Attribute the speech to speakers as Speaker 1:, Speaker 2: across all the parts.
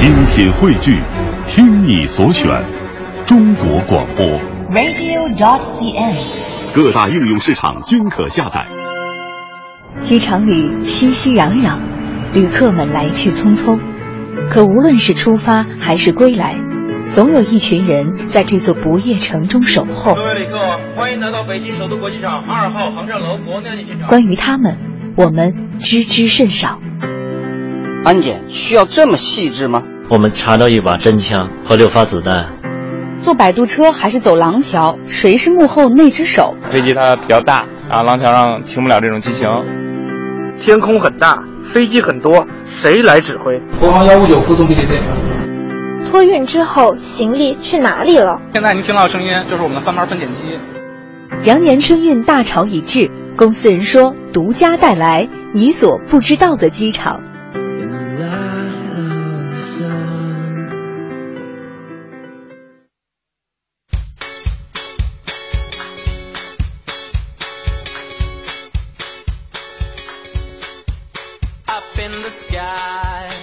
Speaker 1: 精品汇聚，听你所选，中国广播。
Speaker 2: radio.dot.cn，。
Speaker 1: 各大应用市场均可下载。
Speaker 2: 机场里熙熙攘攘，旅客们来去匆匆。可无论是出发还是归来，总有一群人在这座不夜城中守候。
Speaker 3: 各位旅客，欢迎来到北京首都国际机场二号航站楼国内。
Speaker 2: 关于他们，我们知之甚少。
Speaker 4: 安检需要这么细致吗？
Speaker 5: 我们查到一把真枪和六发子弹。
Speaker 6: 坐摆渡车还是走廊桥？谁是幕后那只手？
Speaker 7: 飞机它比较大，然后廊桥上停不了这种机型。
Speaker 8: 天空很大，飞机很多，谁来指挥？
Speaker 9: 国航幺五九附送 PTC。
Speaker 10: 托运之后，行李去哪里了？
Speaker 7: 现在您听到的声音就是我们的翻牌分拣机。
Speaker 2: 羊年春运大潮已至，公司人说独家带来你所不知道的机场。in the sky.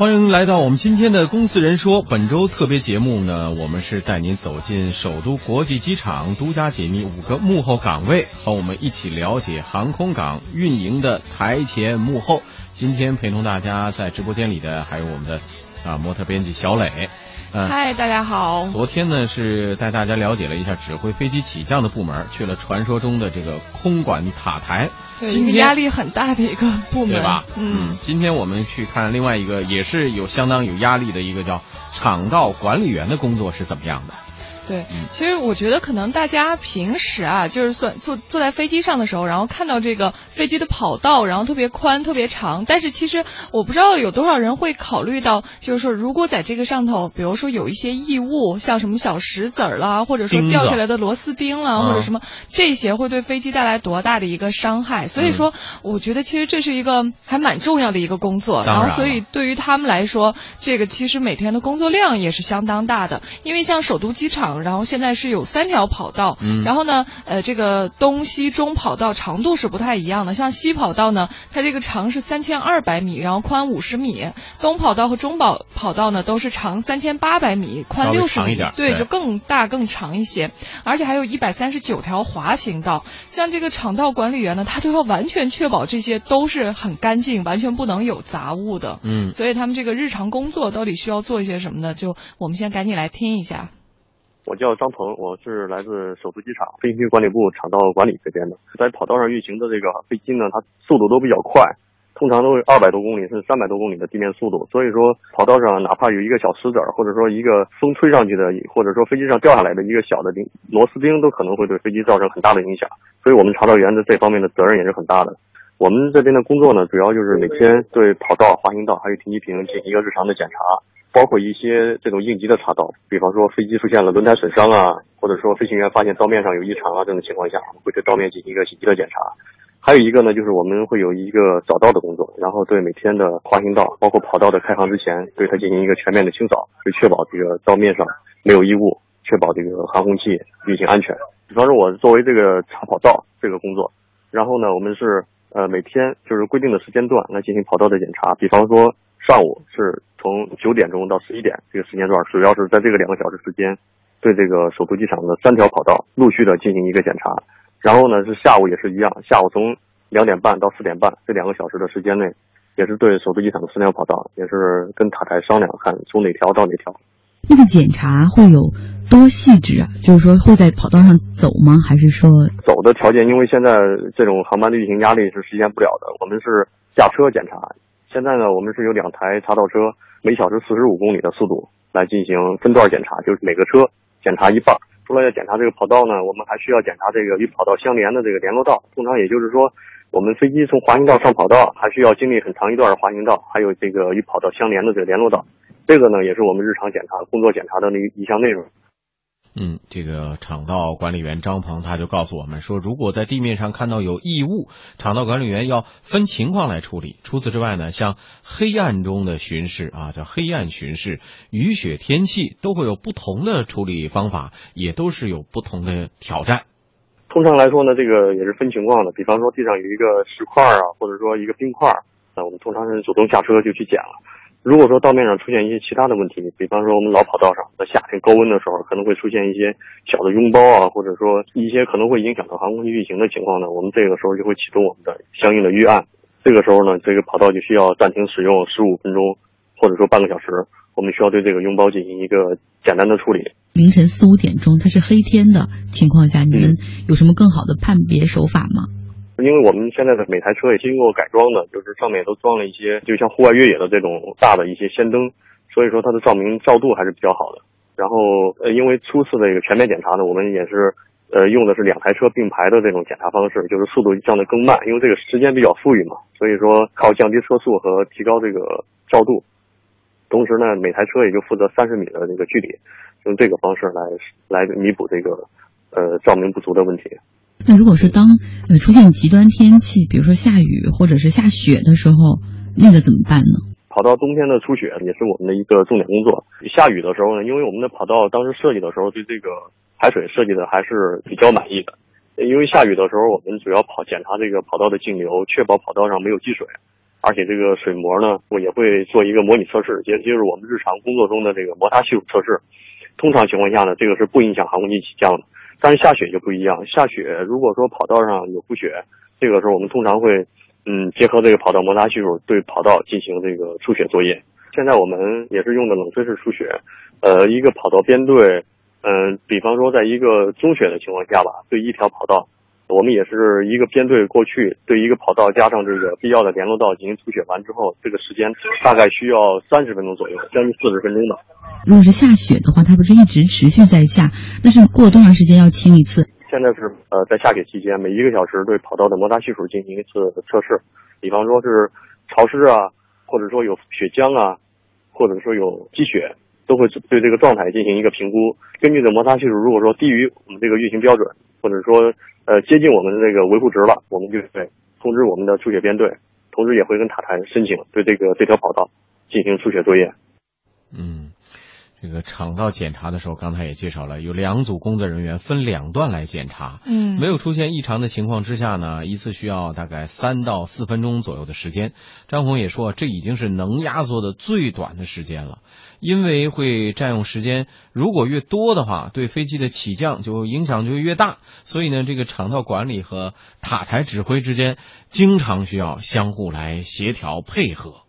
Speaker 11: 欢迎来到我们今天的《公司人说》本周特别节目呢，我们是带您走进首都国际机场，独家解密五个幕后岗位，和我们一起了解航空港运营的台前幕后。今天陪同大家在直播间里的还有我们的啊模特编辑小磊。
Speaker 12: 嗨、嗯，大家好。
Speaker 11: 昨天呢是带大家了解了一下指挥飞机起降的部门，去了传说中的这个空管塔台。
Speaker 12: 对，一个压力很大的一个部门，
Speaker 11: 对吧？
Speaker 12: 嗯，
Speaker 11: 今天我们去看另外一个也是有相当有压力的一个叫场道管理员的工作是怎么样的。
Speaker 12: 对，其实我觉得可能大家平时啊，就是算坐坐在飞机上的时候，然后看到这个飞机的跑道，然后特别宽、特别长，但是其实我不知道有多少人会考虑到，就是说如果在这个上头，比如说有一些异物，像什么小石子儿啦，或者说掉下来的螺丝钉啦，或者什么这些，会对飞机带来多大的一个伤害。所以说，我觉得其实这是一个还蛮重要的一个工作，然后所以对于他们来说，这个其实每天的工作量也是相当大的，因为像首都机场。然后现在是有三条跑道，
Speaker 11: 嗯，
Speaker 12: 然后呢，呃，这个东西中跑道长度是不太一样的。像西跑道呢，它这个长是三千二百米，然后宽五十米；东跑道和中跑跑道呢，都是长三千八百米，宽六十米，
Speaker 11: 对，
Speaker 12: 就更大更长一些。而且还有一百三十九条滑行道。像这个场道管理员呢，他就要完全确保这些都是很干净，完全不能有杂物的。
Speaker 11: 嗯，
Speaker 12: 所以他们这个日常工作到底需要做一些什么呢？就我们先赶紧来听一下。
Speaker 13: 我叫张鹏，我是来自首都机场飞行管理部场道管理这边的。在跑道上运行的这个飞机呢，它速度都比较快，通常都是二百多公里甚至三百多公里的地面速度。所以说，跑道上哪怕有一个小石子儿，或者说一个风吹上去的，或者说飞机上掉下来的一个小的钉螺丝钉，都可能会对飞机造成很大的影响。所以我们查道员的这方面的责任也是很大的。我们这边的工作呢，主要就是每天对跑道、滑行道还有停机坪进行一个日常的检查。包括一些这种应急的查道，比方说飞机出现了轮胎损伤啊，或者说飞行员发现道面上有异常啊，这种情况下，会对道面进行一个紧急的检查。还有一个呢，就是我们会有一个早到的工作，然后对每天的滑行道，包括跑道的开航之前，对它进行一个全面的清扫，以确保这个道面上没有异物，确保这个航空器运行安全。比方说，我作为这个查跑道这个工作，然后呢，我们是呃每天就是规定的时间段来进行跑道的检查，比方说。上午是从九点钟到十一点这个时间段，主要是在这个两个小时时间，对这个首都机场的三条跑道陆续的进行一个检查。然后呢，是下午也是一样，下午从两点半到四点半这两个小时的时间内，也是对首都机场的三条跑道，也是跟塔台商量，看从哪条到哪条。
Speaker 14: 那个检查会有多细致啊？就是说会在跑道上走吗？还是说
Speaker 13: 走的条件？因为现在这种航班的运行压力是实现不了的，我们是下车检查。现在呢，我们是有两台查道车，每小时四十五公里的速度来进行分段检查，就是每个车检查一半。除了要检查这个跑道呢，我们还需要检查这个与跑道相连的这个联络道。通常也就是说，我们飞机从滑行道上跑道，还需要经历很长一段的滑行道，还有这个与跑道相连的这个联络道。这个呢，也是我们日常检查工作检查的那一项内容。
Speaker 11: 嗯，这个厂道管理员张鹏他就告诉我们说，如果在地面上看到有异物，厂道管理员要分情况来处理。除此之外呢，像黑暗中的巡视啊，叫黑暗巡视，雨雪天气都会有不同的处理方法，也都是有不同的挑战。
Speaker 13: 通常来说呢，这个也是分情况的。比方说地上有一个石块啊，或者说一个冰块，那我们通常是主动下车就去捡了。如果说道面上出现一些其他的问题，比方说我们老跑道上在夏天高温的时候，可能会出现一些小的拥包啊，或者说一些可能会影响到航空器运行的情况呢，我们这个时候就会启动我们的相应的预案。这个时候呢，这个跑道就需要暂停使用十五分钟，或者说半个小时，我们需要对这个拥包进行一个简单的处理。
Speaker 14: 凌晨四五点钟，它是黑天的情况下，你们有什么更好的判别手法吗？
Speaker 13: 因为我们现在的每台车也经过改装的，就是上面都装了一些，就像户外越野的这种大的一些氙灯，所以说它的照明照度还是比较好的。然后呃，因为初次的一个全面检查呢，我们也是呃用的是两台车并排的这种检查方式，就是速度降得更慢，因为这个时间比较富裕嘛，所以说靠降低车速和提高这个照度，同时呢，每台车也就负责三十米的这个距离，用这个方式来来弥补这个呃照明不足的问题。
Speaker 14: 那如果是当呃出现极端天气，比如说下雨或者是下雪的时候，那个怎么办呢？
Speaker 13: 跑道冬天的初雪也是我们的一个重点工作。下雨的时候呢，因为我们的跑道当时设计的时候对这个排水设计的还是比较满意的。因为下雨的时候，我们主要跑检查这个跑道的径流，确保跑道上没有积水，而且这个水膜呢，我也会做一个模拟测试，也就是我们日常工作中的这个摩擦系数测试。通常情况下呢，这个是不影响航空器起降的。但是下雪就不一样，下雪如果说跑道上有覆雪，这个时候我们通常会，嗯，结合这个跑道摩擦系数对跑道进行这个除雪作业。现在我们也是用的冷吹式除雪，呃，一个跑道编队，嗯，比方说在一个中雪的情况下吧，对一条跑道，我们也是一个编队过去，对一个跑道加上这个必要的联络道进行除雪完之后，这个时间大概需要三十分钟左右，将近四十分钟吧。
Speaker 14: 如果是下雪的话，它不是一直持续在下，那是过多长时间要清一次？
Speaker 13: 现在是呃，在下雪期间，每一个小时对跑道的摩擦系数进行一次测试。比方说是潮湿啊，或者说有雪浆啊，或者说有积雪，都会对这个状态进行一个评估。根据这摩擦系数，如果说低于我们这个运行标准，或者说呃接近我们的这个维护值了，我们就会通知我们的出血编队，同时也会跟塔台申请对这个这条跑道进行出血作业。
Speaker 11: 嗯。这个厂道检查的时候，刚才也介绍了，有两组工作人员分两段来检查。
Speaker 12: 嗯，
Speaker 11: 没有出现异常的情况之下呢，一次需要大概三到四分钟左右的时间。张红也说，这已经是能压缩的最短的时间了，因为会占用时间，如果越多的话，对飞机的起降就影响就越大。所以呢，这个厂道管理和塔台指挥之间经常需要相互来协调配合。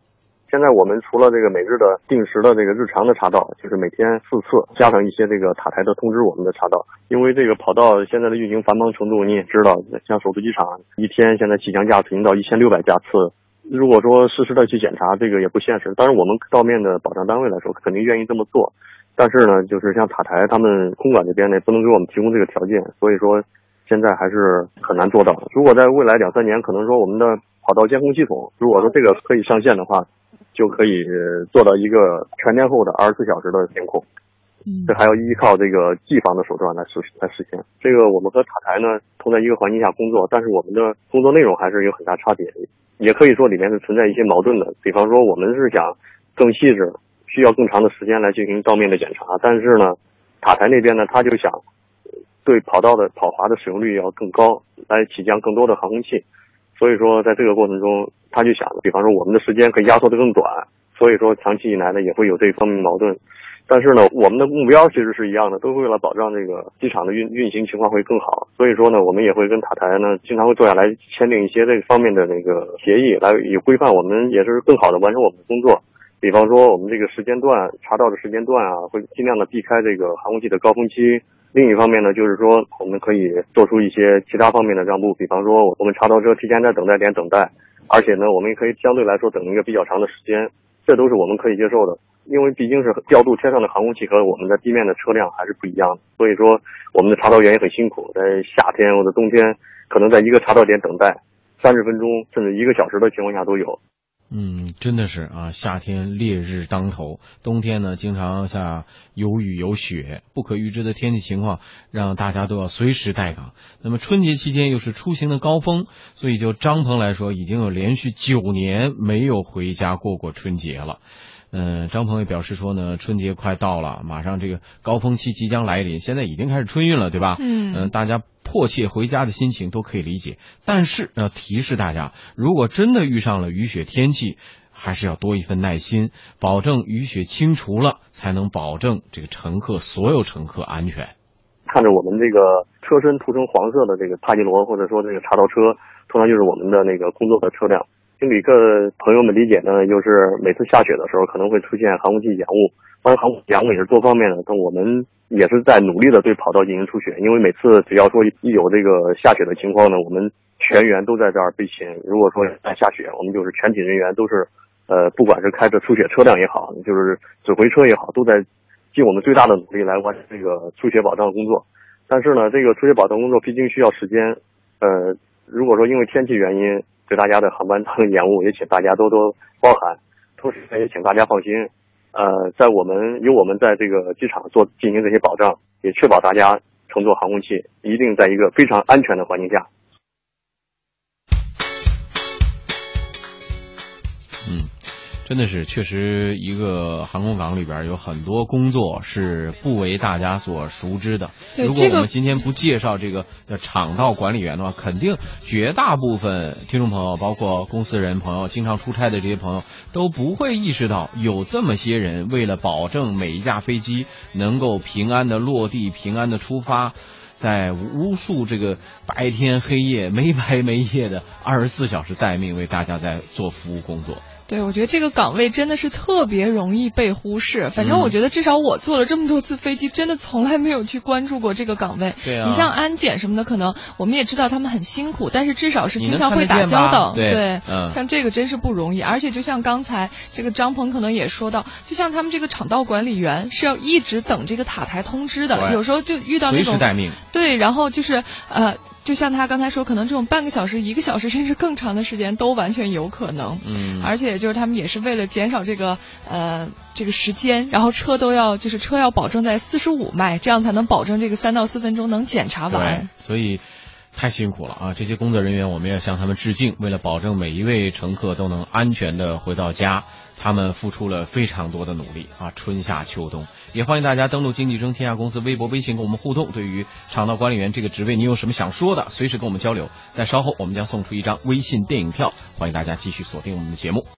Speaker 13: 现在我们除了这个每日的定时的这个日常的查道，就是每天四次，加上一些这个塔台的通知我们的查道。因为这个跑道现在的运行繁忙程度你也知道，像首都机场一天现在起降架次已经到一千六百架次，如果说实时的去检查，这个也不现实。当然，我们道面的保障单位来说，肯定愿意这么做。但是呢，就是像塔台他们空管这边呢，不能给我们提供这个条件，所以说现在还是很难做到。如果在未来两三年，可能说我们的跑道监控系统，如果说这个可以上线的话。就可以做到一个全天候的二十四小时的监控，这还要依靠这个技防的手段来实来实现。这个我们和塔台呢同在一个环境下工作，但是我们的工作内容还是有很大差别，也可以说里面是存在一些矛盾的。比方说，我们是想更细致，需要更长的时间来进行道面的检查，但是呢，塔台那边呢他就想对跑道的跑滑的使用率要更高，来起降更多的航空器。所以说，在这个过程中，他就想，比方说我们的时间可以压缩的更短，所以说长期以来呢也会有这方面矛盾。但是呢，我们的目标其实是一样的，都是为了保障这个机场的运运行情况会更好。所以说呢，我们也会跟塔台呢经常会坐下来签订一些这方面的那个协议，来以规范我们也是更好的完成我们的工作。比方说我们这个时间段查到的时间段啊，会尽量的避开这个航空器的高峰期。另一方面呢，就是说我们可以做出一些其他方面的让步，比方说我们查到车提前在等待点等待，而且呢，我们也可以相对来说等一个比较长的时间，这都是我们可以接受的。因为毕竟是调度天上的航空器和我们在地面的车辆还是不一样的，所以说我们的查道员也很辛苦，在夏天或者冬天，可能在一个查道点等待三十分钟甚至一个小时的情况下都有。
Speaker 11: 嗯，真的是啊，夏天烈日当头，冬天呢经常下有雨有雪，不可预知的天气情况让大家都要随时待岗。那么春节期间又是出行的高峰，所以就张鹏来说，已经有连续九年没有回家过过春节了。嗯，张鹏也表示说呢，春节快到了，马上这个高峰期即将来临，现在已经开始春运了，对吧？
Speaker 12: 嗯
Speaker 11: 嗯，大家迫切回家的心情都可以理解，但是要提示大家，如果真的遇上了雨雪天气，还是要多一份耐心，保证雨雪清除了，才能保证这个乘客所有乘客安全。
Speaker 13: 看着我们这个车身涂成黄色的这个帕杰罗，或者说这个茶道车，通常就是我们的那个工作的车辆。经旅客朋友们理解呢，就是每次下雪的时候可能会出现航空器延误，当然航空延误也是多方面的，但我们也是在努力的对跑道进行出血，因为每次只要说一有这个下雪的情况呢，我们全员都在这儿备勤。如果说在下雪，我们就是全体人员都是，呃，不管是开着出雪车辆也好，就是指挥车也好，都在尽我们最大的努力来完成这个出雪保障工作。但是呢，这个出雪保障工作毕竟需要时间，呃，如果说因为天气原因。对大家的航班造成延误，也请大家多多包涵。同时呢也请大家放心，呃，在我们有我们在这个机场做进行这些保障，也确保大家乘坐航空器一定在一个非常安全的环境下。
Speaker 11: 真的是，确实一个航空港里边有很多工作是不为大家所熟知的。如果我们今天不介绍这个场道管理员的话，肯定绝大部分听众朋友，包括公司人朋友、经常出差的这些朋友，都不会意识到有这么些人为了保证每一架飞机能够平安的落地、平安的出发，在无数这个白天黑夜、没白没夜的二十四小时待命，为大家在做服务工作。
Speaker 12: 对，我觉得这个岗位真的是特别容易被忽视。反正我觉得，至少我坐了这么多次飞机，真的从来没有去关注过这个岗位。
Speaker 11: 对啊。
Speaker 12: 你像安检什么的，可能我们也知道他们很辛苦，但是至少是经常会打交道。
Speaker 11: 对。
Speaker 12: 嗯。像这个真是不容易，而且就像刚才这个张鹏可能也说到，就像他们这个场道管理员是要一直等这个塔台通知的，有时候就遇到那种
Speaker 11: 随时待命。
Speaker 12: 对，然后就是呃。就像他刚才说，可能这种半个小时、一个小时，甚至更长的时间都完全有可能。
Speaker 11: 嗯，
Speaker 12: 而且就是他们也是为了减少这个呃这个时间，然后车都要就是车要保证在四十五迈，这样才能保证这个三到四分钟能检查完。
Speaker 11: 所以太辛苦了啊！这些工作人员我们要向他们致敬。为了保证每一位乘客都能安全的回到家，他们付出了非常多的努力啊！春夏秋冬。也欢迎大家登录经济中天下公司微博、微信跟我们互动。对于场道管理员这个职位，你有什么想说的，随时跟我们交流。在稍后，我们将送出一张微信电影票，欢迎大家继续锁定我们的节目。